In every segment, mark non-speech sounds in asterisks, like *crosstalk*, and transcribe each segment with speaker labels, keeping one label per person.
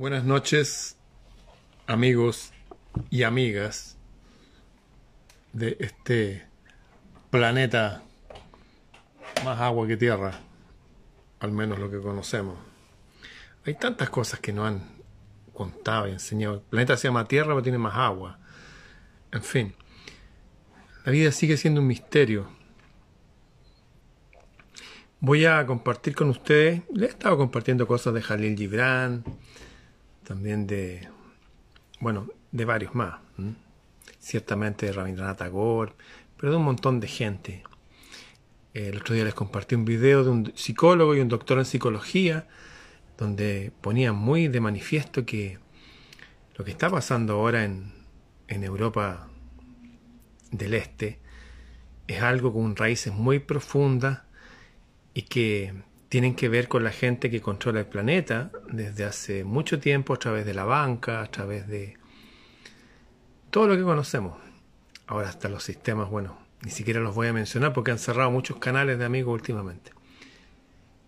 Speaker 1: Buenas noches, amigos y amigas de este planeta más agua que tierra, al menos lo que conocemos. Hay tantas cosas que no han contado y enseñado. El planeta se llama Tierra, pero tiene más agua. En fin, la vida sigue siendo un misterio. Voy a compartir con ustedes, le he estado compartiendo cosas de Jalil Gibran, también de, bueno, de varios más. Ciertamente de Rabindranath Tagore, pero de un montón de gente. El otro día les compartí un video de un psicólogo y un doctor en psicología, donde ponían muy de manifiesto que lo que está pasando ahora en, en Europa del Este es algo con raíces muy profundas y que tienen que ver con la gente que controla el planeta desde hace mucho tiempo a través de la banca, a través de todo lo que conocemos. Ahora hasta los sistemas, bueno, ni siquiera los voy a mencionar porque han cerrado muchos canales de amigos últimamente.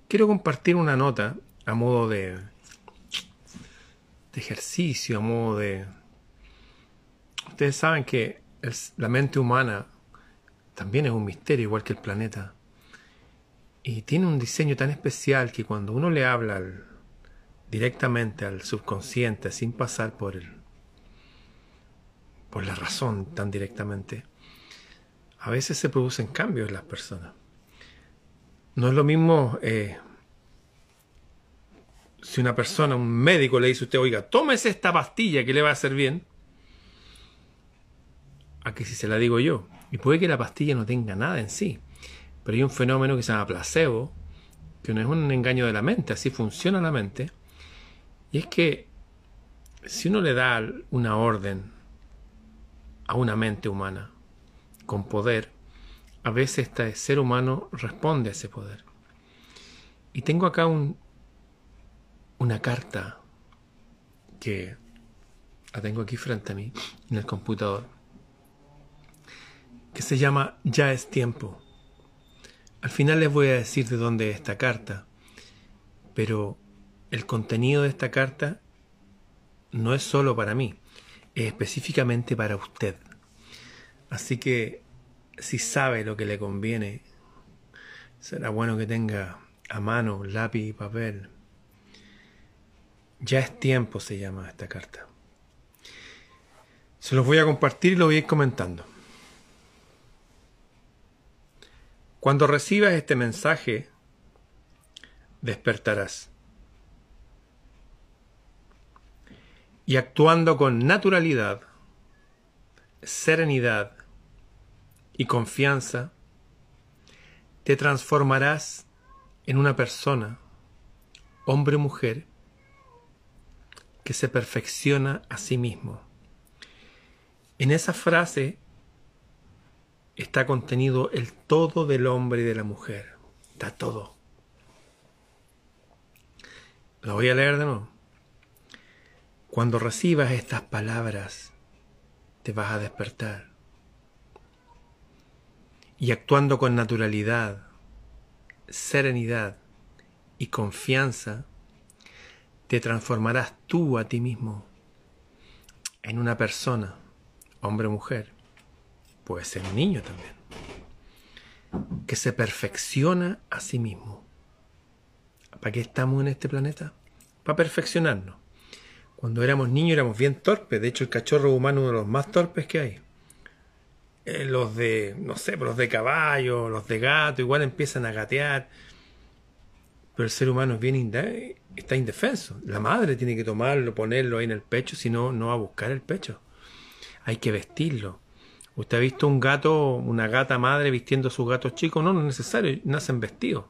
Speaker 1: Quiero compartir una nota a modo de, de ejercicio, a modo de... Ustedes saben que la mente humana también es un misterio, igual que el planeta. Y tiene un diseño tan especial que cuando uno le habla directamente al subconsciente sin pasar por el, por la razón tan directamente, a veces se producen cambios en las personas. No es lo mismo eh, si una persona, un médico le dice a usted, oiga, tómese esta pastilla que le va a hacer bien, a que si se la digo yo. Y puede que la pastilla no tenga nada en sí, pero hay un fenómeno que se llama placebo, que no es un engaño de la mente, así funciona la mente. Y es que si uno le da una orden a una mente humana con poder, a veces este ser humano responde a ese poder. Y tengo acá un, una carta que la tengo aquí frente a mí en el computador, que se llama Ya es tiempo. Al final les voy a decir de dónde es esta carta, pero el contenido de esta carta no es solo para mí, es específicamente para usted. Así que si sabe lo que le conviene, será bueno que tenga a mano lápiz y papel. Ya es tiempo, se llama esta carta. Se los voy a compartir y lo voy a ir comentando. Cuando recibas este mensaje, despertarás. Y actuando con naturalidad, serenidad y confianza, te transformarás en una persona, hombre o mujer, que se perfecciona a sí mismo. En esa frase está contenido el todo del hombre y de la mujer. Está todo. Lo voy a leer de nuevo. Cuando recibas estas palabras, te vas a despertar. Y actuando con naturalidad, serenidad y confianza, te transformarás tú a ti mismo en una persona, hombre o mujer, puede ser un niño también, que se perfecciona a sí mismo. ¿Para qué estamos en este planeta? Para perfeccionarnos. Cuando éramos niños éramos bien torpes, de hecho el cachorro humano es uno de los más torpes que hay. Eh, los de, no sé, los de caballo, los de gato, igual empiezan a gatear. Pero el ser humano es bien está indefenso. La madre tiene que tomarlo, ponerlo ahí en el pecho, si no, no va a buscar el pecho. Hay que vestirlo. ¿Usted ha visto un gato, una gata madre vistiendo a sus gatos chicos? No, no es necesario, nacen vestidos.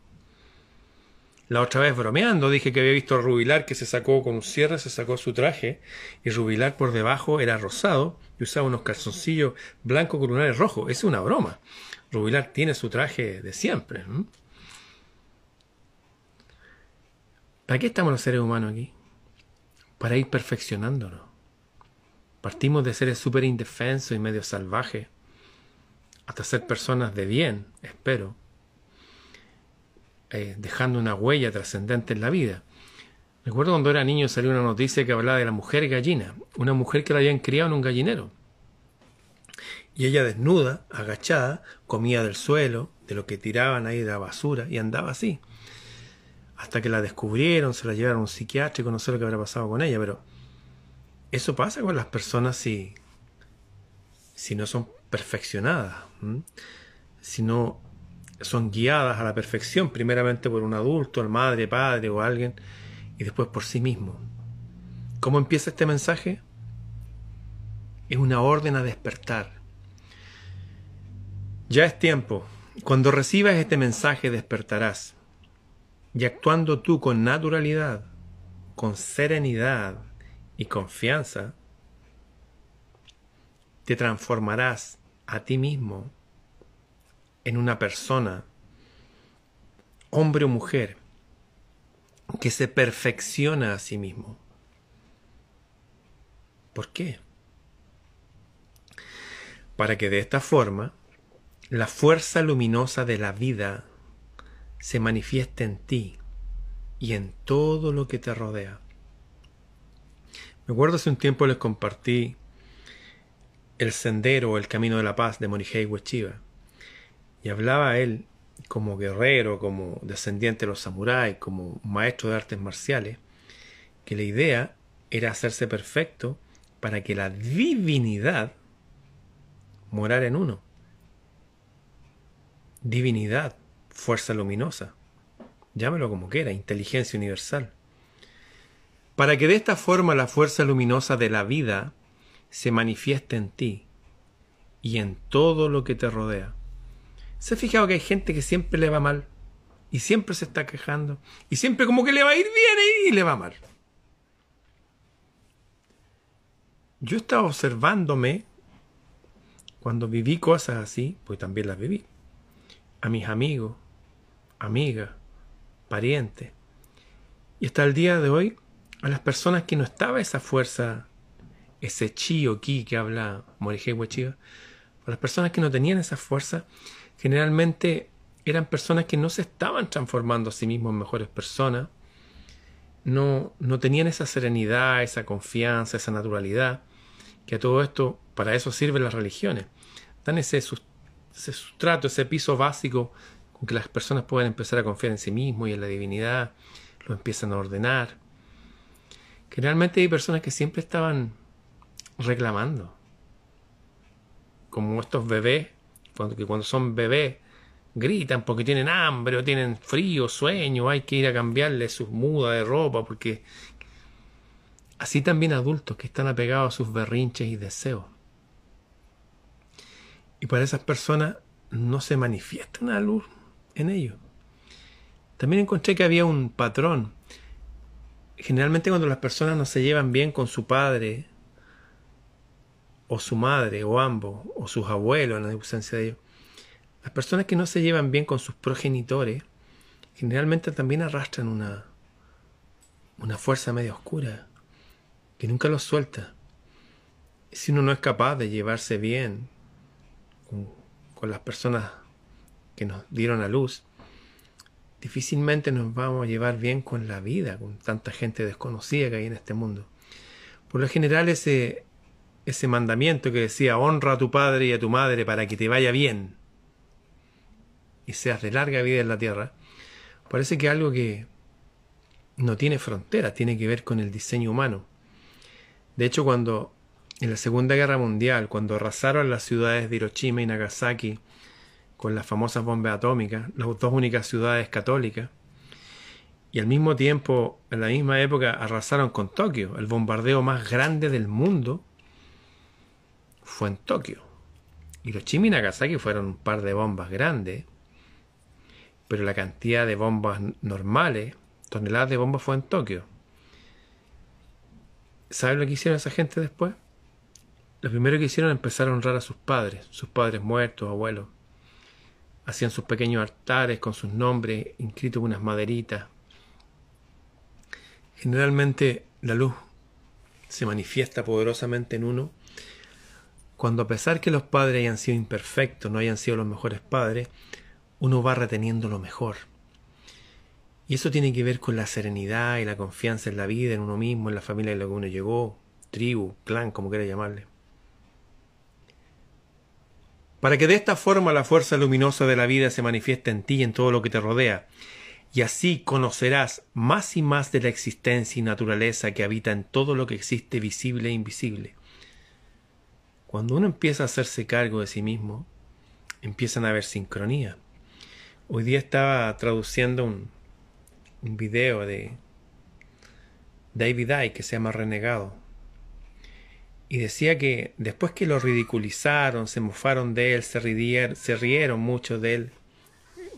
Speaker 1: La otra vez bromeando dije que había visto a Rubilar que se sacó con un cierre, se sacó su traje y Rubilar por debajo era rosado y usaba unos calzoncillos blancos con lunares rojos. Es una broma. Rubilar tiene su traje de siempre. ¿Para qué estamos los seres humanos aquí? Para ir perfeccionándonos. Partimos de seres súper indefensos y medio salvajes, hasta ser personas de bien, espero, eh, dejando una huella trascendente en la vida. Recuerdo cuando era niño salió una noticia que hablaba de la mujer gallina, una mujer que la habían criado en un gallinero. Y ella desnuda, agachada, comía del suelo, de lo que tiraban ahí de la basura, y andaba así. Hasta que la descubrieron, se la llevaron a un psiquiátrico, no sé lo que habrá pasado con ella, pero eso pasa con las personas si, si no son perfeccionadas, si no son guiadas a la perfección, primeramente por un adulto, el madre, padre o alguien, y después por sí mismo. ¿Cómo empieza este mensaje? Es una orden a despertar. Ya es tiempo. Cuando recibas este mensaje despertarás. Y actuando tú con naturalidad, con serenidad y confianza, te transformarás a ti mismo en una persona, hombre o mujer, que se perfecciona a sí mismo. ¿Por qué? Para que de esta forma la fuerza luminosa de la vida se manifieste en ti y en todo lo que te rodea. Me acuerdo hace un tiempo les compartí el sendero o el camino de la paz de Morihei Ueshiba y hablaba él como guerrero, como descendiente de los samuráis, como maestro de artes marciales, que la idea era hacerse perfecto para que la divinidad morara en uno. Divinidad, fuerza luminosa, llámelo como quiera, inteligencia universal. Para que de esta forma la fuerza luminosa de la vida se manifieste en ti y en todo lo que te rodea. ¿Se ha fijado que hay gente que siempre le va mal? Y siempre se está quejando. Y siempre como que le va a ir bien y le va mal. Yo estaba observándome cuando viví cosas así, pues también las viví. A mis amigos, amigas, parientes. Y hasta el día de hoy, a las personas que no estaba esa fuerza, ese chi o ki que habla Morihei Chiva, a las personas que no tenían esa fuerza, generalmente eran personas que no se estaban transformando a sí mismos en mejores personas, no, no tenían esa serenidad, esa confianza, esa naturalidad, que a todo esto, para eso sirven las religiones. Dan ese, ese sustrato, ese piso básico con que las personas pueden empezar a confiar en sí mismos y en la divinidad, lo empiezan a ordenar. Generalmente hay personas que siempre estaban reclamando, como estos bebés cuando, que cuando son bebés gritan porque tienen hambre o tienen frío, sueño, hay que ir a cambiarle sus mudas de ropa porque así también adultos que están apegados a sus berrinches y deseos. Y para esas personas no se manifiesta una luz en ellos. También encontré que había un patrón. Generalmente cuando las personas no se llevan bien con su padre o su madre, o ambos, o sus abuelos en la ausencia de ellos. Las personas que no se llevan bien con sus progenitores generalmente también arrastran una, una fuerza media oscura que nunca los suelta. Si uno no es capaz de llevarse bien con, con las personas que nos dieron a luz, difícilmente nos vamos a llevar bien con la vida, con tanta gente desconocida que hay en este mundo. Por lo general ese, ese mandamiento que decía honra a tu padre y a tu madre para que te vaya bien y seas de larga vida en la tierra, parece que algo que no tiene fronteras, tiene que ver con el diseño humano. De hecho, cuando en la Segunda Guerra Mundial, cuando arrasaron las ciudades de Hiroshima y Nagasaki con las famosas bombas atómicas, las dos únicas ciudades católicas, y al mismo tiempo, en la misma época, arrasaron con Tokio, el bombardeo más grande del mundo, fue en Tokio. Hiroshima y Nagasaki fueron un par de bombas grandes, pero la cantidad de bombas normales, toneladas de bombas, fue en Tokio. ¿Saben lo que hicieron esa gente después? Lo primero que hicieron empezar a honrar a sus padres, sus padres muertos, abuelos. Hacían sus pequeños altares con sus nombres inscritos en unas maderitas. Generalmente la luz se manifiesta poderosamente en uno cuando a pesar que los padres hayan sido imperfectos, no hayan sido los mejores padres, uno va reteniendo lo mejor. Y eso tiene que ver con la serenidad y la confianza en la vida, en uno mismo, en la familia en la que uno llegó, tribu, clan, como quiera llamarle. Para que de esta forma la fuerza luminosa de la vida se manifieste en ti y en todo lo que te rodea, y así conocerás más y más de la existencia y naturaleza que habita en todo lo que existe visible e invisible. Cuando uno empieza a hacerse cargo de sí mismo, empiezan a haber sincronía. Hoy día estaba traduciendo un, video de David Icke que se llama Renegado. Y decía que después que lo ridiculizaron, se mofaron de él, se, rieron, se rieron mucho de él,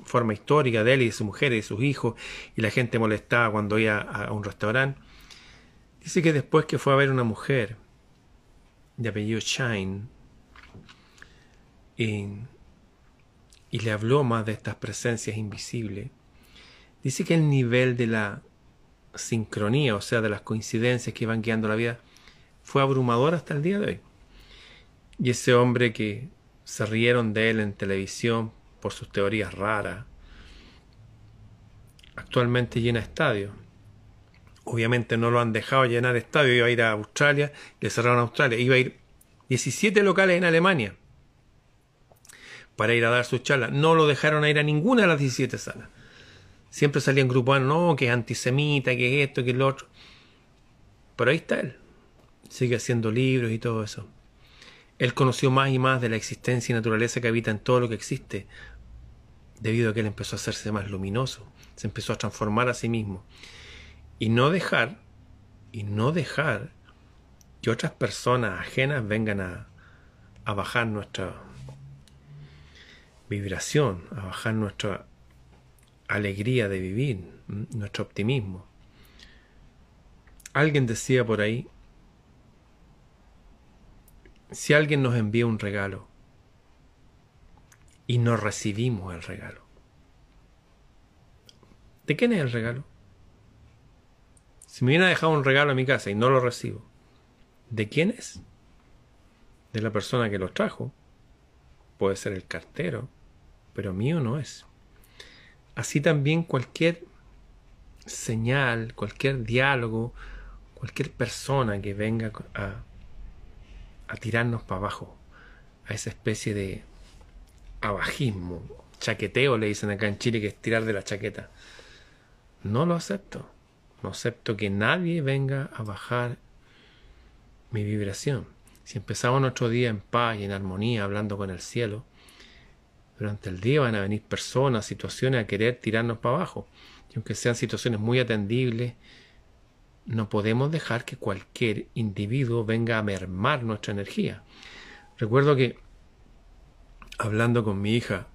Speaker 1: forma histórica de él y de su mujer y de sus hijos, y la gente molestaba cuando iba a un restaurante. Dice que después que fue a ver una mujer de apellido Shine y, y le habló más de estas presencias invisibles, dice que el nivel de la sincronía, o sea, de las coincidencias que van guiando la vida, fue abrumador hasta el día de hoy. Y ese hombre que se rieron de él en televisión por sus teorías raras, actualmente llena estadios. Obviamente no lo han dejado llenar estadios, iba a ir a Australia, le cerraron a Australia, iba a ir 17 locales en Alemania para ir a dar sus charlas. No lo dejaron ir a ninguna de las 17 salas. Siempre salían grupos, no, que es antisemita, que es esto, que es lo otro. Pero ahí está él. Sigue haciendo libros y todo eso. Él conoció más y más de la existencia y naturaleza que habita en todo lo que existe, debido a que él empezó a hacerse más luminoso, se empezó a transformar a sí mismo. Y no dejar, y no dejar que otras personas ajenas vengan a, a bajar nuestra vibración, a bajar nuestra alegría de vivir, nuestro optimismo. Alguien decía por ahí, si alguien nos envía un regalo y no recibimos el regalo, ¿de quién es el regalo? Si me viene a dejar un regalo a mi casa y no lo recibo, ¿de quién es? De la persona que lo trajo. Puede ser el cartero, pero mío no es. Así también cualquier señal, cualquier diálogo, cualquier persona que venga a, a tirarnos para abajo, a esa especie de abajismo, chaqueteo le dicen acá en Chile, que es tirar de la chaqueta. No lo acepto. No acepto que nadie venga a bajar mi vibración. Si empezamos nuestro día en paz y en armonía, hablando con el cielo, durante el día van a venir personas, situaciones a querer tirarnos para abajo. Y aunque sean situaciones muy atendibles, no podemos dejar que cualquier individuo venga a mermar nuestra energía. Recuerdo que, hablando con mi hija,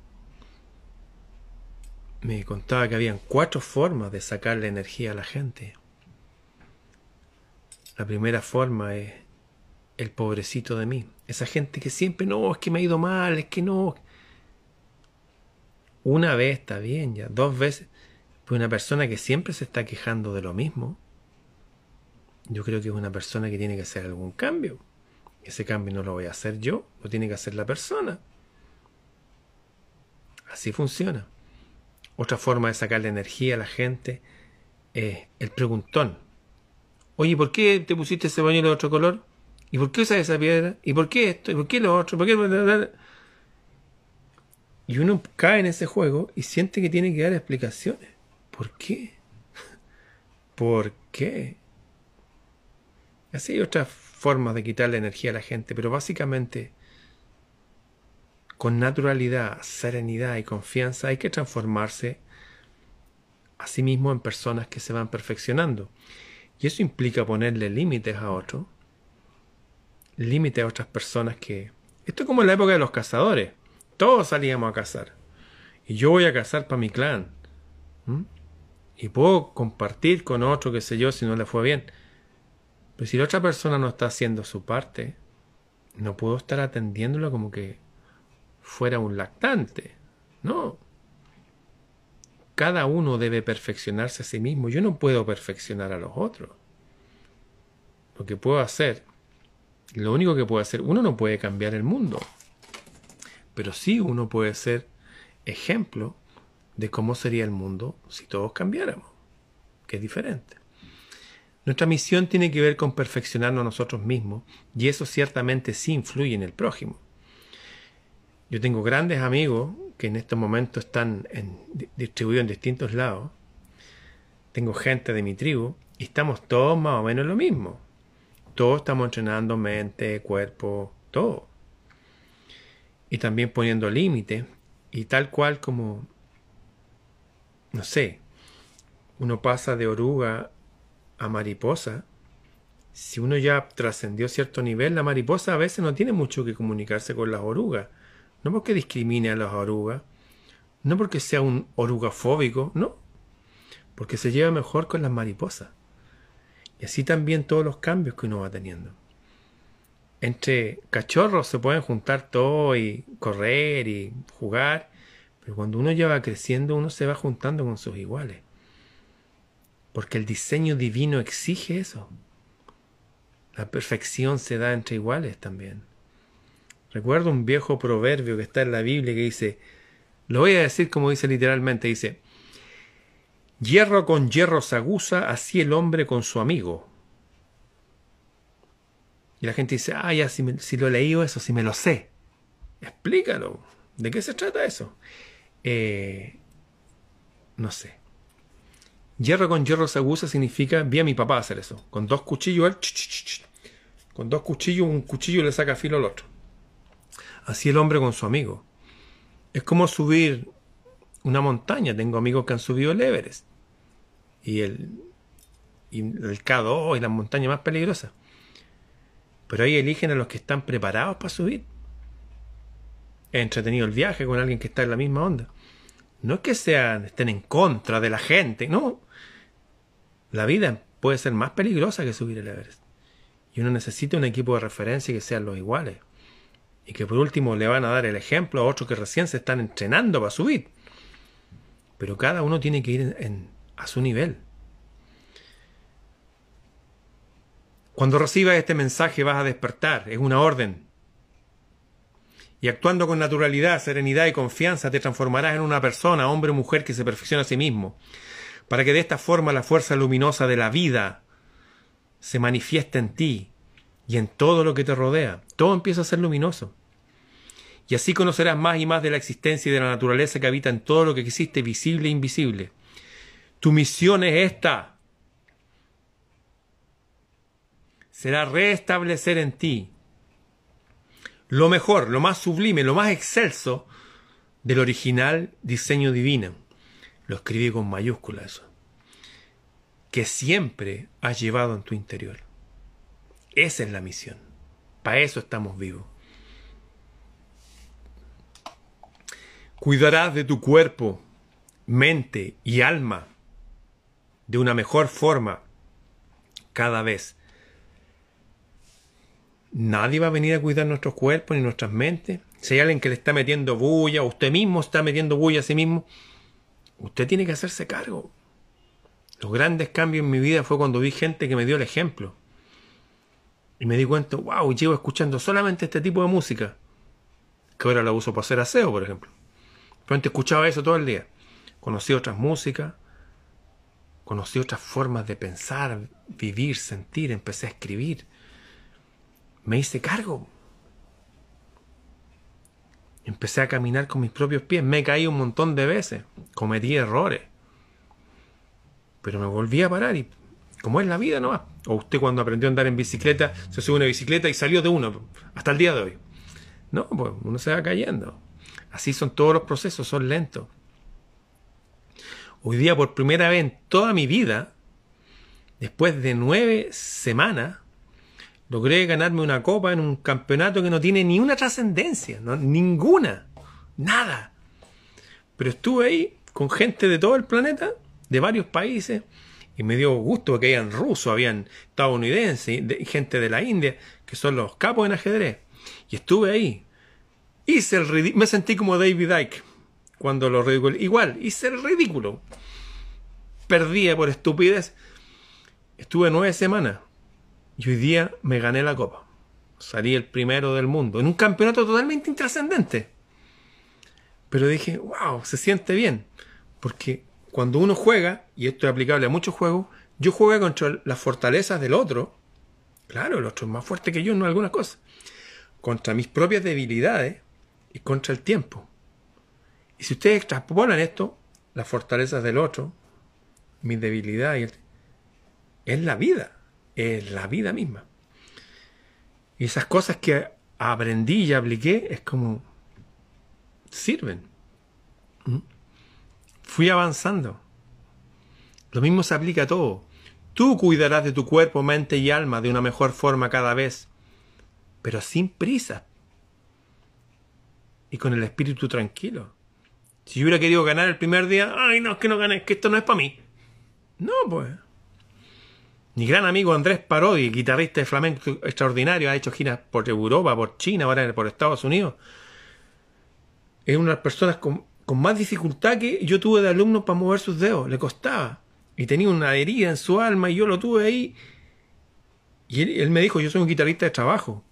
Speaker 1: me contaba que habían cuatro formas de sacarle energía a la gente. La primera forma es el pobrecito de mí. Esa gente que siempre, no, es que me ha ido mal, es que no. Una vez está bien, ya. Dos veces. Pues una persona que siempre se está quejando de lo mismo, yo creo que es una persona que tiene que hacer algún cambio. Ese cambio no lo voy a hacer yo, lo tiene que hacer la persona. Así funciona. Otra forma de sacarle energía a la gente es el preguntón. Oye, ¿por qué te pusiste ese baño de otro color? ¿Y por qué usas esa piedra? ¿Y por qué esto? ¿Y por qué lo otro? ¿Por qué? Y uno cae en ese juego y siente que tiene que dar explicaciones. ¿Por qué? *laughs* ¿Por qué? Así hay otras formas de quitarle energía a la gente, pero básicamente con naturalidad, serenidad y confianza hay que transformarse a sí mismo en personas que se van perfeccionando. Y eso implica ponerle límites a otros, límites a otras personas que... Esto es como en la época de los cazadores. Todos salíamos a cazar. Y yo voy a cazar para mi clan. Y puedo compartir con otro, qué sé yo, si no le fue bien. Pero si la otra persona no está haciendo su parte, no puedo estar atendiéndolo como que fuera un lactante. No. Cada uno debe perfeccionarse a sí mismo. Yo no puedo perfeccionar a los otros. Lo que puedo hacer, lo único que puedo hacer, uno no puede cambiar el mundo pero sí uno puede ser ejemplo de cómo sería el mundo si todos cambiáramos, que es diferente. Nuestra misión tiene que ver con perfeccionarnos a nosotros mismos y eso ciertamente sí influye en el prójimo. Yo tengo grandes amigos que en estos momentos están distribuidos en distintos lados. Tengo gente de mi tribu y estamos todos más o menos lo mismo. Todos estamos entrenando mente, cuerpo, todo. Y también poniendo límites y tal cual como, no sé, uno pasa de oruga a mariposa, si uno ya trascendió cierto nivel, la mariposa a veces no tiene mucho que comunicarse con las orugas. No porque discrimine a las orugas, no porque sea un orugafóbico, no, porque se lleva mejor con las mariposas. Y así también todos los cambios que uno va teniendo. Entre cachorros se pueden juntar todo y correr y jugar, pero cuando uno ya va creciendo uno se va juntando con sus iguales. Porque el diseño divino exige eso. La perfección se da entre iguales también. Recuerdo un viejo proverbio que está en la Biblia que dice, lo voy a decir como dice literalmente, dice, hierro con hierro se aguza, así el hombre con su amigo. Y la gente dice, ah, ya, si, lo he leído eso, si me lo sé. Explícalo. ¿De qué se trata eso? Eh, no sé. Hierro con hierro se aguza significa, vi a mi papá hacer eso. Con dos cuchillos, él, con dos cuchillos, un cuchillo le saca filo al otro. Así el hombre con su amigo. Es como subir una montaña. Tengo amigos que han subido el Everest. Y el, el K2 y las montañas más peligrosas. Pero ahí eligen a los que están preparados para subir. He entretenido el viaje con alguien que está en la misma onda. No es que sean, estén en contra de la gente, no. La vida puede ser más peligrosa que subir el Everest. Y uno necesita un equipo de referencia que sean los iguales. Y que por último le van a dar el ejemplo a otros que recién se están entrenando para subir. Pero cada uno tiene que ir a su nivel. Cuando recibas este mensaje vas a despertar, es una orden. Y actuando con naturalidad, serenidad y confianza te transformarás en una persona, hombre o mujer que se perfecciona a sí mismo para que de esta forma la fuerza luminosa de la vida se manifieste en ti y en todo lo que te rodea. Todo empieza a ser luminoso. Y así conocerás más y más de la existencia y de la naturaleza que habita en todo lo que existe, visible e invisible. Tu misión es esta. Será restablecer en ti lo mejor, lo más sublime, lo más excelso del original diseño divino. Lo escribí con mayúsculas eso. Que siempre has llevado en tu interior. Esa es la misión. Para eso estamos vivos. Cuidarás de tu cuerpo, mente y alma de una mejor forma cada vez. Nadie va a venir a cuidar nuestros cuerpos ni nuestras mentes. Si hay alguien que le está metiendo bulla, usted mismo está metiendo bulla a sí mismo, Usted tiene que hacerse cargo. Los grandes cambios en mi vida fue cuando vi gente que me dio el ejemplo. Y me di cuenta, wow, llevo escuchando solamente este tipo de música. Que ahora la uso para hacer aseo, por ejemplo. Pero antes escuchaba eso todo el día. Conocí otras músicas. Conocí otras formas de pensar, vivir, sentir. Empecé a escribir. Me hice cargo. Empecé a caminar con mis propios pies, me caí un montón de veces, cometí errores. Pero me volví a parar y como es la vida no O usted cuando aprendió a andar en bicicleta, se sube una bicicleta y salió de uno, hasta el día de hoy. No, pues uno se va cayendo. Así son todos los procesos, son lentos. Hoy día, por primera vez en toda mi vida, después de nueve semanas, logré ganarme una copa en un campeonato que no tiene ni una trascendencia, ninguna, nada. Pero estuve ahí con gente de todo el planeta, de varios países, y me dio gusto porque habían rusos, habían estadounidenses, gente de la India, que son los capos en ajedrez. Y estuve ahí. Hice el me sentí como David Icke cuando lo ridículo. Igual, hice el ridículo. Perdía por estupidez. Estuve nueve semanas y hoy día me gané la copa. Salí el primero del mundo, en un campeonato totalmente intrascendente. Pero dije, wow, se siente bien. Porque cuando uno juega, y esto es aplicable a muchos juegos, yo juego contra las fortalezas del otro. Claro, el otro es más fuerte que yo en algunas cosas. Contra mis propias debilidades y contra el tiempo. Y si ustedes extrapolan esto, las fortalezas del otro, mis debilidades, es la vida, es la vida misma. Y esas cosas que aprendí y apliqué es como sirven. ¿Mm? Fui avanzando. Lo mismo se aplica a todo. Tú cuidarás de tu cuerpo, mente y alma de una mejor forma cada vez, pero sin prisa y con el espíritu tranquilo. Si yo hubiera querido ganar el primer día, ay, no, es que no gané, es que esto no es para mí. No, pues. Mi gran amigo Andrés Parodi, guitarrista de flamenco extraordinario, ha hecho giras por Europa, por China, ahora por Estados Unidos. Es una de las personas con, más dificultad que yo tuve de alumnos para mover sus dedos. Le costaba. Y tenía una herida en su alma y yo lo tuve ahí. Y él, él me dijo, yo soy un guitarrista de trabajo.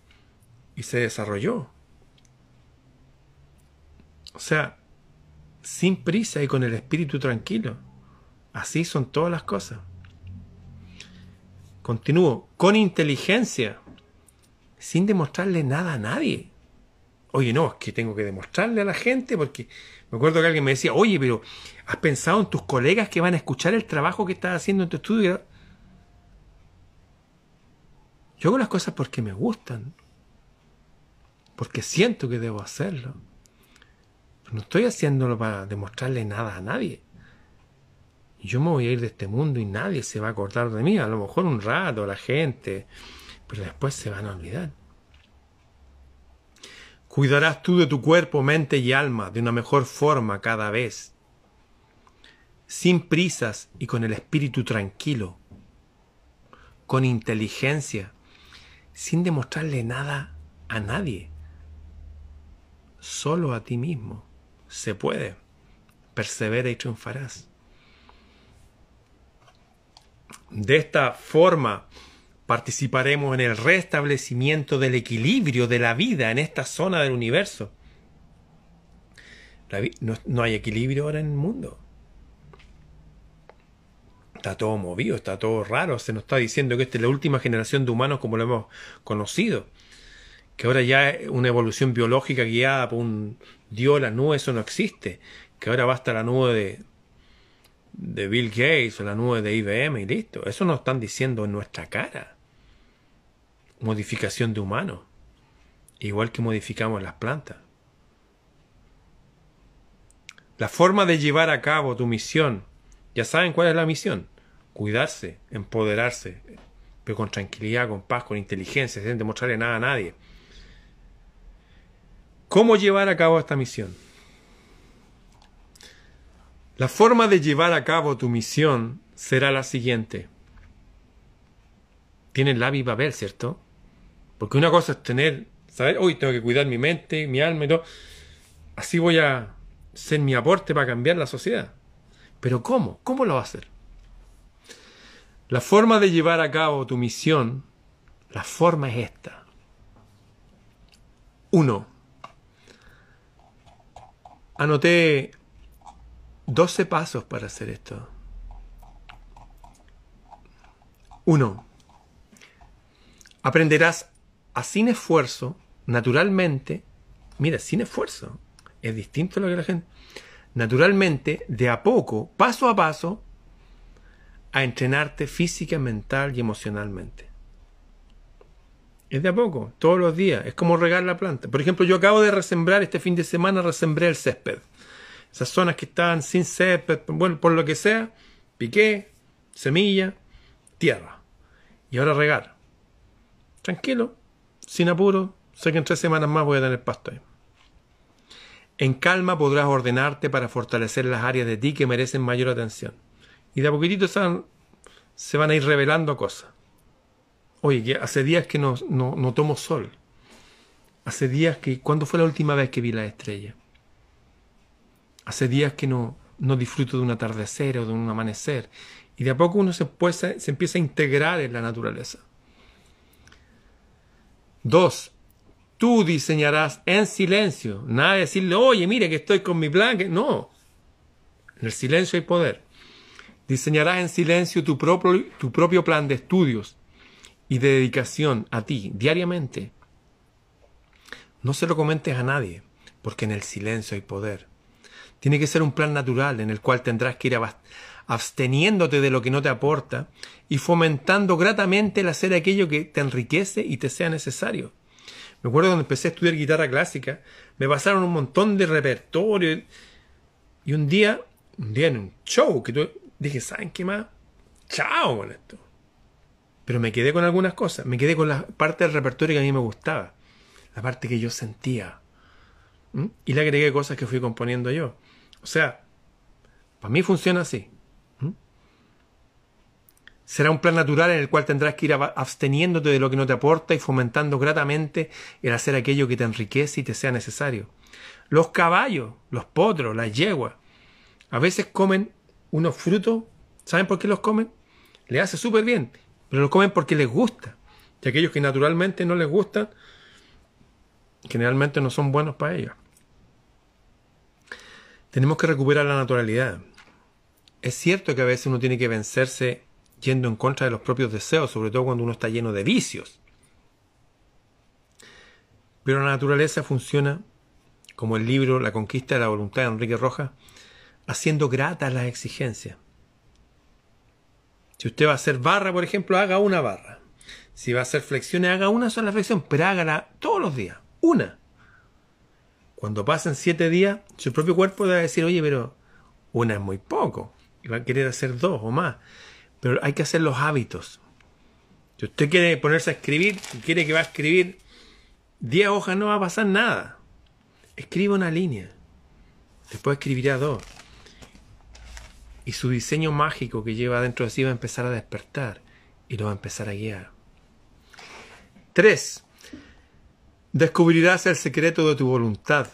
Speaker 1: Y se desarrolló. O sea, sin prisa y con el espíritu tranquilo. Así son todas las cosas. Continúo, con inteligencia, sin demostrarle nada a nadie. Oye, no, es que tengo que demostrarle a la gente porque me acuerdo que alguien me decía, oye, pero ¿has pensado en tus colegas que van a escuchar el trabajo que estás haciendo en tu estudio? Yo hago las cosas porque me gustan, porque siento que debo hacerlo. no estoy haciéndolo para demostrarle nada a nadie yo me voy a ir de este mundo y nadie se va a acordar de mí, a lo mejor un rato la gente, pero después se van a olvidar. Cuidarás tú de tu cuerpo, mente y alma de una mejor forma cada vez, sin prisas y con el espíritu tranquilo, con inteligencia, sin demostrarle nada a nadie, solo a ti mismo. Se puede. Persevera y triunfarás. De esta forma participaremos en el restablecimiento del equilibrio de la vida en esta zona del universo. no, hay equilibrio ahora en el mundo. Está todo movido, está todo raro. Se nos está diciendo que esta es la última generación de humanos como lo hemos conocido. Que ahora ya una evolución biológica guiada por un dios, la nube, eso no existe. Que ahora basta la nube de, de Bill Gates o la nube de IBM y listo. Eso nos están diciendo en nuestra cara. Modificación de humanos. Igual que modificamos las plantas. La forma de llevar a cabo tu misión. Ya saben cuál es la misión. Cuidarse, empoderarse, pero con tranquilidad, con paz, con inteligencia, sin demostrarle nada a nadie. ¿Cómo llevar a cabo esta misión? La forma de llevar a cabo tu misión será la siguiente. Tienes la viva ver, ¿cierto? Porque una cosa es tener, saber, hoy tengo que cuidar mi mente, mi alma y todo. Así voy a ser mi aporte para cambiar la sociedad. Pero ¿cómo? ¿Cómo lo va a hacer? La forma de llevar a cabo tu misión, la forma es esta. Uno. Anoté 12 pasos para hacer esto. 1. Aprenderás a sin esfuerzo, naturalmente, mira, sin esfuerzo, es distinto a lo que la gente, naturalmente, de a poco, paso a paso, a entrenarte física, mental y emocionalmente. Es de a poco, todos los días, es como regar la planta. Por ejemplo, yo acabo de resembrar este fin de semana, resembré el césped esas zonas que estaban sin césped, bueno, por lo que sea, piqué, semilla, tierra. Y ahora regar. Tranquilo, sin apuro, sé que en tres semanas más voy a tener pasto ahí. En calma podrás ordenarte para fortalecer las áreas de ti que merecen mayor atención. Y de a poquitito se van, a ir revelando cosas. Oye, que hace días que no, no, no tomo sol. Hace días que... ¿Cuándo fue la última vez que vi la estrella? Hace días que no, no disfruto de un atardecer o de un amanecer. Y de a poco uno se, se empieza a integrar en la naturaleza. Dos, tú diseñarás en silencio. Nada de decirle, oye, mire que estoy con mi plan. No. En el silencio hay poder. Diseñarás en silencio tu propio, tu propio plan de estudios y de dedicación a ti diariamente. No se lo comentes a nadie, porque en el silencio hay poder. Tiene que ser un plan natural en el cual tendrás que ir absteniéndote de lo que no te aporta y fomentando gratamente el hacer aquello que te enriquece y te sea necesario. Me acuerdo cuando empecé a estudiar guitarra clásica, me pasaron un montón de repertorio y un día, un día en un show que tú, dije, ¿saben qué más? Chao con esto. Pero me quedé con algunas cosas, me quedé con la parte del repertorio que a mí me gustaba, la parte que yo sentía. Y le agregué cosas que fui componiendo yo. O sea, para mí funciona así. Será un plan natural en el cual tendrás que ir absteniéndote de lo que no te aporta y fomentando gratamente el hacer aquello que te enriquece y te sea necesario. Los caballos, los potros, las yeguas, a veces comen unos frutos. ¿Saben por qué los comen? Les hace súper bien, pero los comen porque les gusta. Y aquellos que naturalmente no les gustan, generalmente no son buenos para ellos. Tenemos que recuperar la naturalidad. Es cierto que a veces uno tiene que vencerse yendo en contra de los propios deseos, sobre todo cuando uno está lleno de vicios. Pero la naturaleza funciona como el libro La conquista de la voluntad de Enrique Rojas, haciendo gratas las exigencias. Si usted va a hacer barra, por ejemplo, haga una barra. Si va a hacer flexiones, haga una sola flexión, pero hágala todos los días, una. Cuando pasen siete días, su propio cuerpo a decir, oye, pero una es muy poco, y va a querer hacer dos o más. Pero hay que hacer los hábitos. Si usted quiere ponerse a escribir, y quiere que va a escribir 10 hojas, no va a pasar nada. Escriba una línea. Después escribirá dos. Y su diseño mágico que lleva dentro de sí va a empezar a despertar y lo va a empezar a guiar. 3. Descubrirás el secreto de tu voluntad,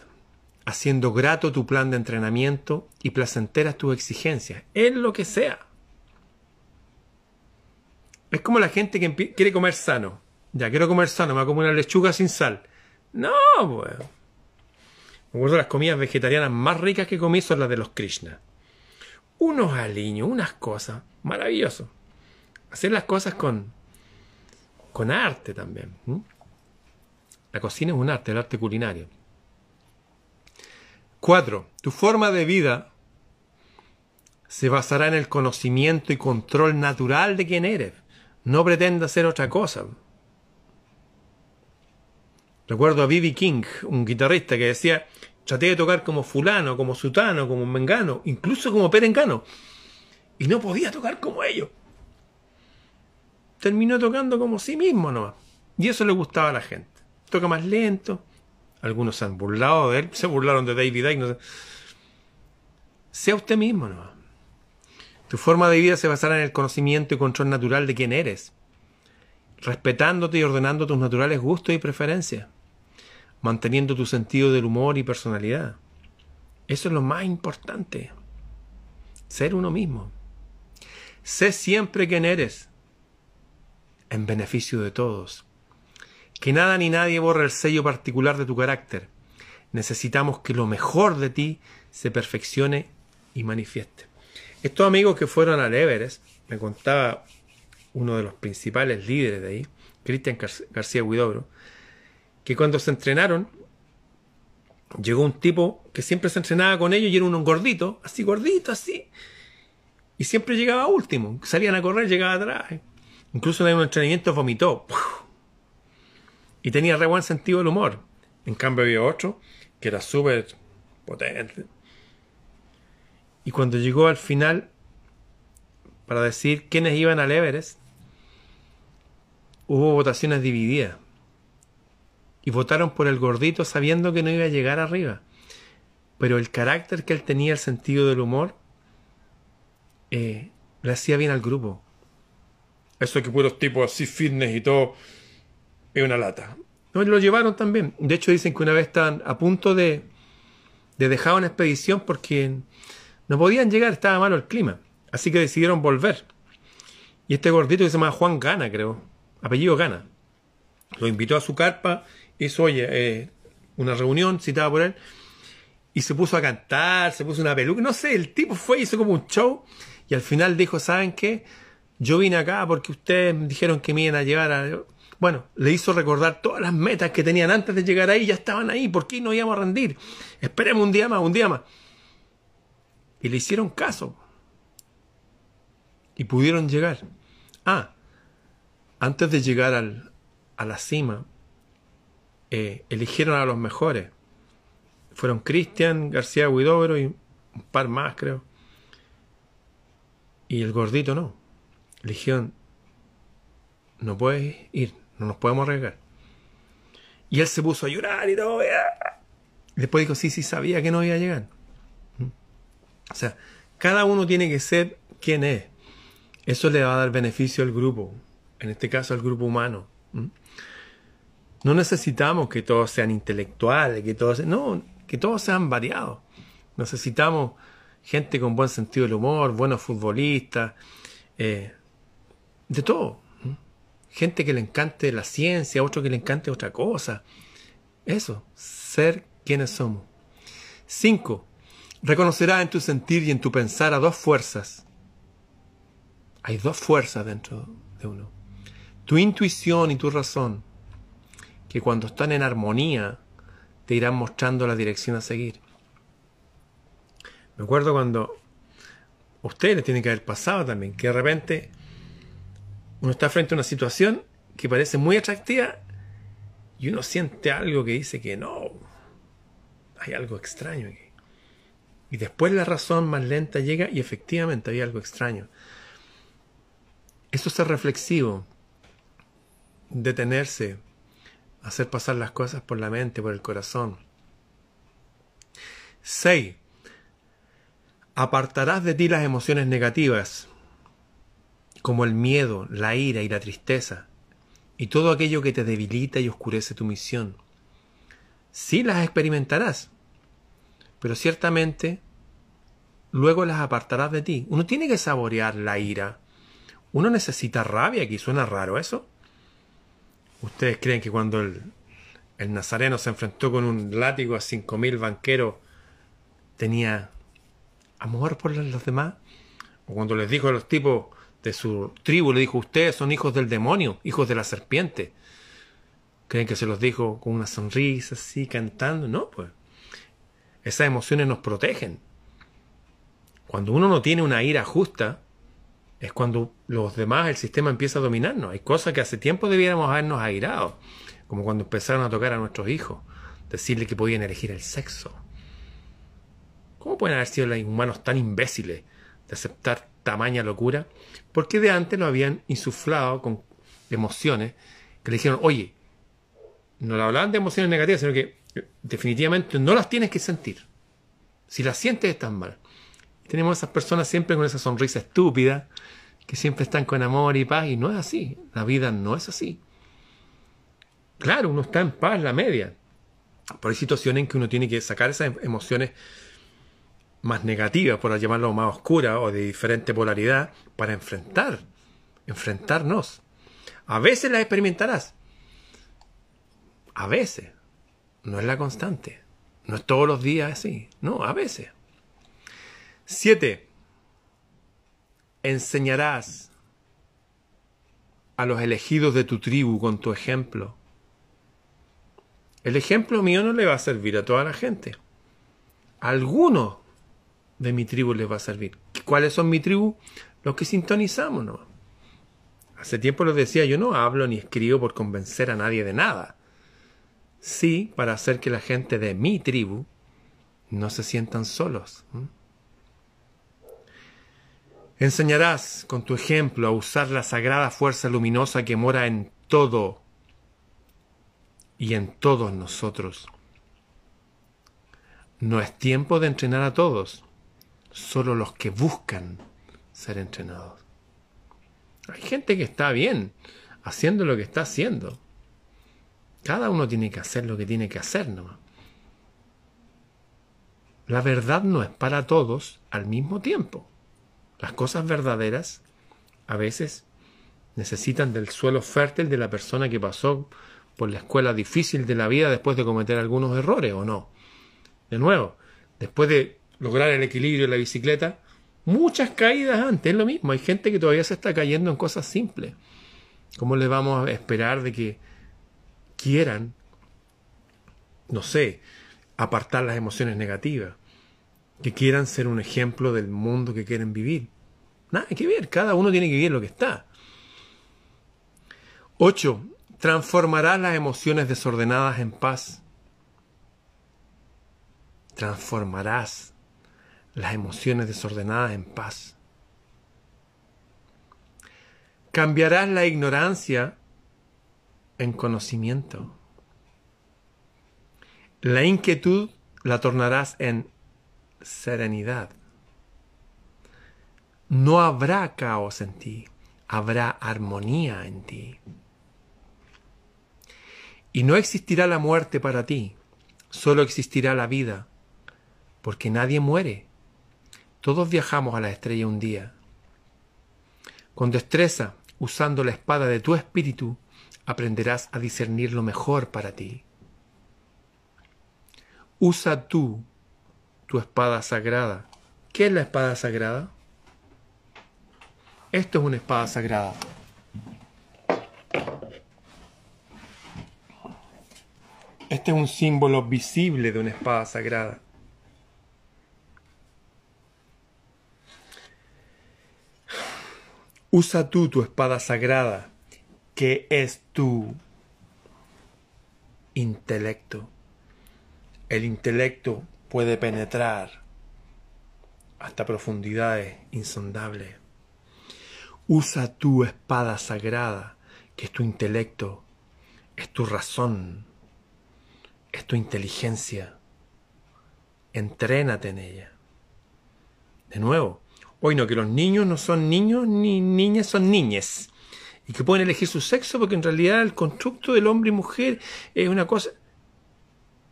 Speaker 1: haciendo grato tu plan de entrenamiento y placenteras tus exigencias, en lo que sea. Es como la gente que quiere comer sano. Ya, quiero comer sano, me voy a comer una lechuga sin sal. No, pues. Me acuerdo las comidas vegetarianas más ricas que comí son las de los Krishna. Unos aliños, unas cosas. Maravilloso. Hacer las cosas con, con arte también. La cocina es un arte, el arte culinario. Cuatro, tu forma de vida se basará en el conocimiento y control natural de quién eres. No pretenda hacer otra cosa. Recuerdo a B.B. King, un guitarrista que decía, traté de tocar como fulano, como sutano, como mengano, incluso como perengano. Y no podía tocar como ellos. Terminó tocando como sí mismo nomás. Y eso le gustaba a la gente. Toca más lento. Algunos se han burlado de él, se burlaron de David Icke. Sea usted mismo nomás. Tu forma de vida se basará en el conocimiento y control natural de quién eres, respetándote y ordenando tus naturales gustos y preferencias, manteniendo tu sentido del humor y personalidad. Eso es lo más importante. Ser uno mismo. Sé siempre quién eres, en beneficio de todos. Que nada ni nadie borre el sello particular de tu carácter. Necesitamos que lo mejor de ti se perfeccione y manifieste. Estos amigos que fueron al Everest, me contaba uno de los principales líderes de ahí, Cristian García Huidobro, que cuando se entrenaron, llegó un tipo que siempre se entrenaba con ellos y era un gordito, así gordito, así. Y siempre llegaba último. Salían a correr, llegaba atrás. Incluso en un entrenamiento vomitó. Y tenía re buen sentido del humor. En cambio había otro que era súper potente, y cuando llegó al final, para decir quiénes iban al Everest, hubo votaciones divididas. Y votaron por el gordito sabiendo que no iba a llegar arriba. Pero el carácter que él tenía, el sentido del humor, eh, le hacía bien al grupo. Eso que puros tipos así fitness y todo, es una lata. No, lo llevaron también. De hecho, dicen que una vez estaban a punto de, de dejar una expedición porque no podían llegar, estaba malo el clima. Así que decidieron volver. Y este gordito que se llama Juan Gana, creo. Apellido Gana. Lo invitó a su carpa, hizo, oye, eh, una reunión citada por él. y se puso a cantar, se puso una peluca, no sé, el tipo fue, hizo como un show y al final dijo, ¿saben qué? Yo vine acá porque ustedes dijeron que me iban a llevar a... Bueno, le hizo recordar todas las metas que tenían antes de llegar ahí, ya estaban ahí, ¿por qué no íbamos a rendir? Esperemos un día más, un día más. Y le hicieron caso. Y pudieron llegar. Ah, antes de llegar al, a la cima, eh, eligieron a los mejores. Fueron Cristian, García Huidobro y un par más, creo. Y el gordito no. Eligieron, no puedes ir, no nos podemos arriesgar. Y él se puso a llorar y todo. Después dijo, sí, sí, sabía que no iba a llegar. ¿Mm? O sea, cada uno tiene que ser quien es. Eso le va a dar beneficio al grupo, en este caso al grupo humano. ¿Mm? No necesitamos que todos sean intelectuales, que todos, no, que todos sean variados. Necesitamos gente con buen sentido del humor, buenos futbolistas, eh, de todo. Gente que le encante la ciencia, otro que le encante otra cosa. Eso, ser quienes somos. Cinco, reconocerás en tu sentir y en tu pensar a dos fuerzas. Hay dos fuerzas dentro de uno. Tu intuición y tu razón, que cuando están en armonía te irán mostrando la dirección a seguir. Me acuerdo cuando a ustedes les tiene que haber pasado también, que de repente uno está frente a una situación que parece muy atractiva y uno siente algo que dice que no, hay algo extraño aquí. Y después la razón más lenta llega y efectivamente hay algo extraño. Eso es ser reflexivo, detenerse, hacer pasar las cosas por la mente, por el corazón. 6. Apartarás de ti las emociones negativas, como el miedo, la ira y la tristeza, y todo aquello que te debilita y oscurece tu misión. Sí las experimentarás, pero ciertamente luego las apartarás de ti. Uno tiene que saborear la ira. Uno necesita rabia, aquí suena raro eso. ¿Ustedes creen que cuando el, el nazareno se enfrentó con un látigo a cinco mil banqueros tenía amor por los demás. O cuando les dijo a los tipos de su tribu, le dijo, ustedes son hijos del demonio, hijos de la serpiente. ¿Creen que se los dijo con una sonrisa así, cantando? No, pues. Esas emociones nos protegen. Cuando uno no tiene una ira justa, es cuando los demás, el sistema empieza a dominarnos. Hay cosas que hace tiempo debiéramos habernos airado, como cuando empezaron a tocar a nuestros hijos, decirle que podían elegir el sexo ¿Cómo pueden haber sido los humanos tan imbéciles de aceptar tamaña locura? Porque de antes lo habían insuflado con emociones que le dijeron, oye, no le hablaban de emociones negativas, sino que eh, definitivamente no las tienes que sentir. Si las sientes están mal. Tenemos esas personas siempre con esa sonrisa estúpida, que siempre están con amor y paz, y no es así. La vida no es así. Claro, uno está en paz la media. Pero hay situaciones en que uno tiene que sacar esas emociones más negativas, por llamarlo más oscura o de diferente polaridad, para enfrentar, enfrentarnos. A veces las experimentarás. A veces. No es la constante. No es todos los días así. No, a veces. Siete. Enseñarás a los elegidos de tu tribu con tu ejemplo. El ejemplo mío no le va a servir a toda la gente. Algunos de mi tribu les va a servir. ¿Cuáles son mi tribu? Los que sintonizamos. Hace tiempo les decía, yo no hablo ni escribo por convencer a nadie de nada. Sí, para hacer que la gente de mi tribu no se sientan solos. Enseñarás con tu ejemplo a usar la sagrada fuerza luminosa que mora en todo y en todos nosotros. No es tiempo de entrenar a todos, solo los que buscan ser entrenados. Hay gente que está bien haciendo lo que está haciendo. Cada uno tiene que hacer lo que tiene que hacer nomás. La verdad no es para todos al mismo tiempo. Las cosas verdaderas a veces necesitan del suelo fértil de la persona que pasó por la escuela difícil de la vida después de cometer algunos errores o no. De nuevo, después de lograr el equilibrio en la bicicleta, muchas caídas antes, es lo mismo. Hay gente que todavía se está cayendo en cosas simples. ¿Cómo le vamos a esperar de que quieran, no sé, apartar las emociones negativas? Que quieran ser un ejemplo del mundo que quieren vivir. Nada que ver, cada uno tiene que vivir lo que está. 8. Transformarás las emociones desordenadas en paz. Transformarás las emociones desordenadas en paz. Cambiarás la ignorancia en conocimiento. La inquietud la tornarás en serenidad. No habrá caos en ti, habrá armonía en ti. Y no existirá la muerte para ti, solo existirá la vida, porque nadie muere. Todos viajamos a la estrella un día. Con destreza, usando la espada de tu espíritu, aprenderás a discernir lo mejor para ti. Usa tú tu espada sagrada. ¿Qué es la espada sagrada? Esto es una espada sagrada. Este es un símbolo visible de una espada sagrada. Usa tú tu espada sagrada, que es tu intelecto. El intelecto puede penetrar hasta profundidades insondables. Usa tu espada sagrada, que es tu intelecto, es tu razón, es tu inteligencia. Entrénate en ella. De nuevo, hoy no, que los niños no son niños ni niñas son niñas. Y que pueden elegir su sexo porque en realidad el constructo del hombre y mujer es una cosa...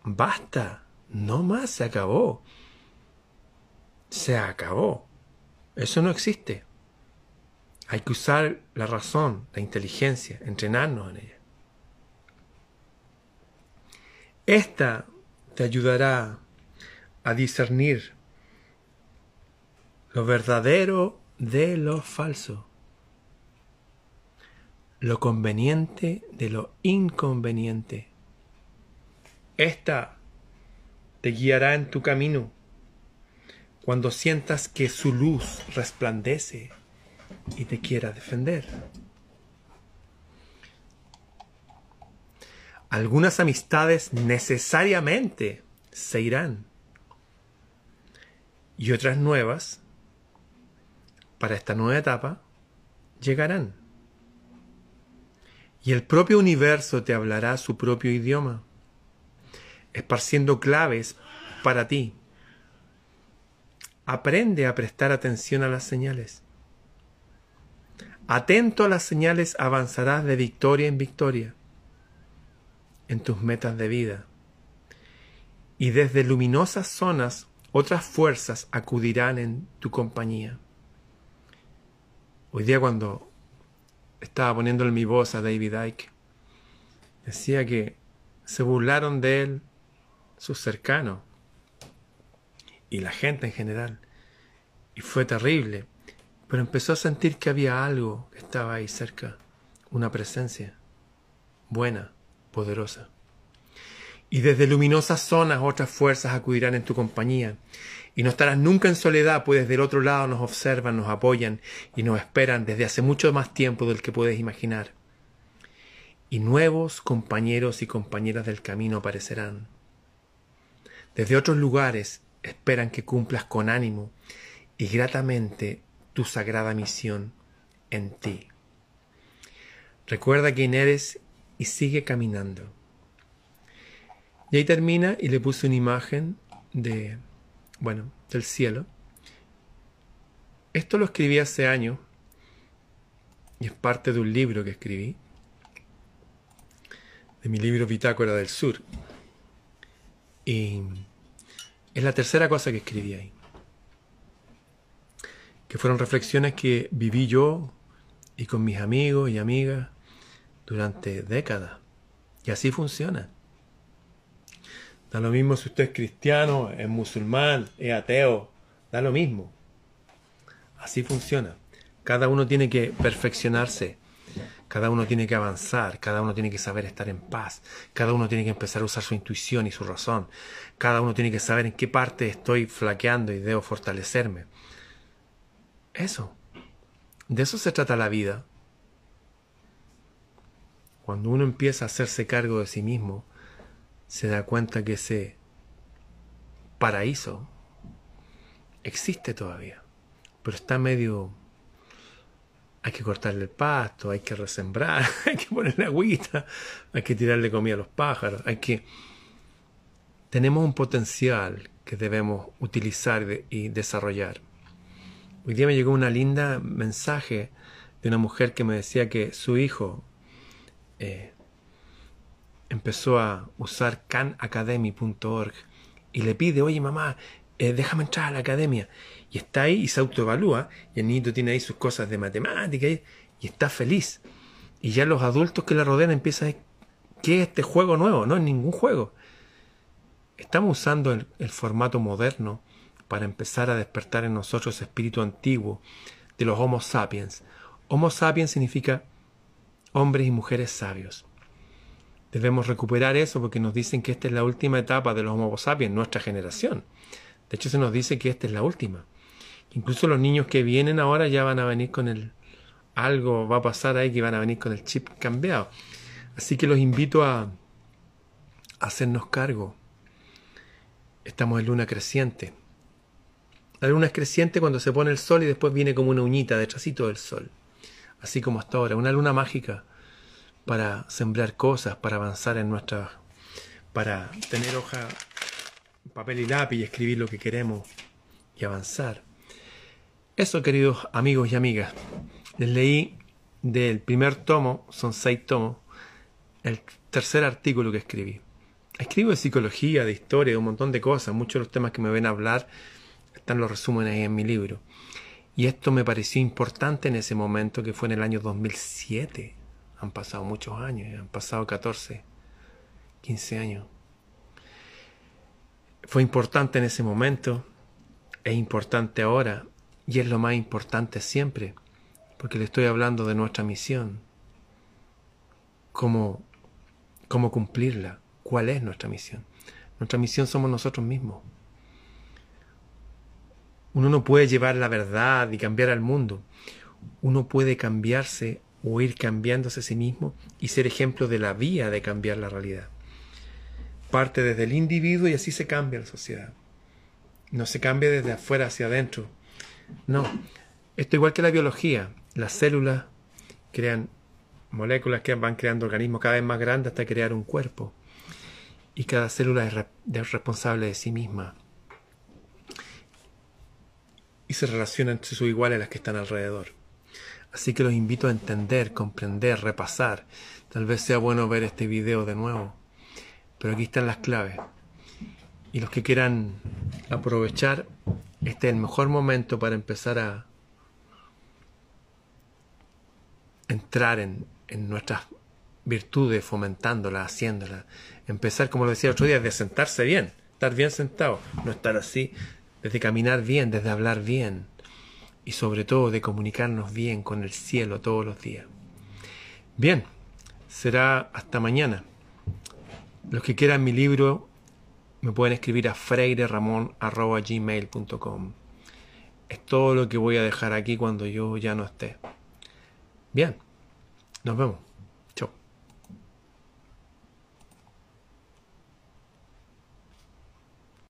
Speaker 1: Basta, no más, se acabó. Se acabó. Eso no existe. Hay que usar la razón, la inteligencia, entrenarnos en ella. Esta te ayudará a discernir lo verdadero de lo falso, lo conveniente de lo inconveniente. Esta te guiará en tu camino cuando sientas que su luz resplandece y te quiera defender. algunas amistades necesariamente se irán y otras nuevas para esta nueva etapa llegarán. Y el propio universo te hablará su propio idioma, esparciendo claves para ti. Aprende a prestar atención a las señales. Atento a las señales avanzarás de victoria en victoria en tus metas de vida. Y desde luminosas zonas otras fuerzas acudirán en tu compañía. Hoy día cuando estaba poniéndole mi voz a David Icke, decía que se burlaron de él sus cercanos y la gente en general. Y fue terrible. Pero empezó a sentir que había algo que estaba ahí cerca, una presencia buena poderosa. Y desde luminosas zonas otras fuerzas acudirán en tu compañía. Y no estarás nunca en soledad, pues desde el otro lado nos observan, nos apoyan y nos esperan desde hace mucho más tiempo del que puedes imaginar. Y nuevos compañeros y compañeras del camino aparecerán. Desde otros lugares esperan que cumplas con ánimo y gratamente tu sagrada misión en ti. Recuerda quién eres y sigue caminando. Y ahí termina y le puse una imagen de, bueno, del cielo. Esto lo escribí hace años y es parte de un libro que escribí, de mi libro Bitácora del Sur. Y es la tercera cosa que escribí ahí. Que fueron reflexiones que viví yo y con mis amigos y amigas durante décadas. Y así funciona. Da lo mismo si usted es cristiano, es musulmán, es ateo, da lo mismo. Así funciona. Cada uno tiene que perfeccionarse, cada uno tiene que avanzar, cada uno tiene que saber estar en paz, cada uno tiene que empezar a usar su intuición y su razón, cada uno tiene que saber en qué parte estoy flaqueando y debo fortalecerme. Eso. De eso se trata la vida. Cuando uno empieza a hacerse cargo de sí mismo, se da cuenta que ese paraíso existe todavía, pero está medio... Hay que cortarle el pasto, hay que resembrar, *laughs* hay que ponerle agüita, hay que tirarle comida a los pájaros, hay que... Tenemos un potencial que debemos utilizar y desarrollar. Hoy día me llegó una linda mensaje de una mujer que me decía que su hijo eh, empezó a usar canacademy.org y le pide, oye mamá, eh, déjame entrar a la academia. Y está ahí y se autoevalúa y el niño tiene ahí sus cosas de matemática y, está feliz. Y ya los adultos que la rodean empiezan a ¿qué es este juego nuevo? No es ningún juego. Estamos usando el formato moderno para empezar a despertar en nosotros ese espíritu antiguo de los Homo sapiens. Homo sapiens significa hombres y mujeres sabios. Debemos recuperar eso porque nos dicen que esta es la última etapa de los Homo sapiens, nuestra generación. De hecho, se nos dice que esta es la última. Incluso los niños que vienen ahora ya van a venir con el... Algo va a pasar ahí que van a venir con el chip cambiado. Así que los invito a, a hacernos cargo. Estamos en luna creciente. La luna es creciente cuando se pone el sol y después viene como una uñita detrásito del sol. Así como hasta ahora, una luna mágica para sembrar cosas, para avanzar en nuestra... para tener hoja, papel y lápiz y escribir lo que queremos y avanzar. Eso, queridos amigos y amigas. Les leí del primer tomo, son seis tomos, el tercer artículo que escribí. Escribo de psicología, de historia, de un montón de cosas. Muchos de los temas que me ven hablar están los resúmenes ahí en mi libro. Y esto me pareció importante en ese momento, que fue en el año 2007. Han pasado muchos años, han pasado 14, 15 años. Fue importante en ese momento, es importante ahora y es lo más importante siempre, porque le estoy hablando de nuestra misión. ¿Cómo, cómo cumplirla? ¿Cuál es nuestra misión? Nuestra misión somos nosotros mismos. Uno no puede llevar la verdad y cambiar al mundo. Uno puede cambiarse o ir cambiándose a sí mismo y ser ejemplo de la vía de cambiar la realidad. Parte desde el individuo y así se cambia la sociedad. No se cambia desde afuera hacia adentro. No. Esto igual que la biología. Las células crean moléculas que van creando organismos cada vez más grandes hasta crear un cuerpo. Y cada célula es responsable de sí misma y se relacionan entre sus iguales las que están alrededor. Así que los invito a entender, comprender, repasar. Tal vez sea bueno ver este video de nuevo. Pero aquí están las claves. Y los que quieran aprovechar, este es el mejor momento para empezar a entrar en, nuestras virtudes, fomentándolas, haciéndolas. Empezar, como lo decía el otro día, de sentarse bien, estar bien sentado, no estar así, desde caminar bien, desde hablar bien y sobre todo de comunicarnos bien con el cielo todos los días. Bien, será hasta mañana. Los que quieran mi libro me pueden escribir a freireramon.gmail.com. Es todo lo que voy a dejar aquí cuando yo ya no esté. Bien, nos vemos.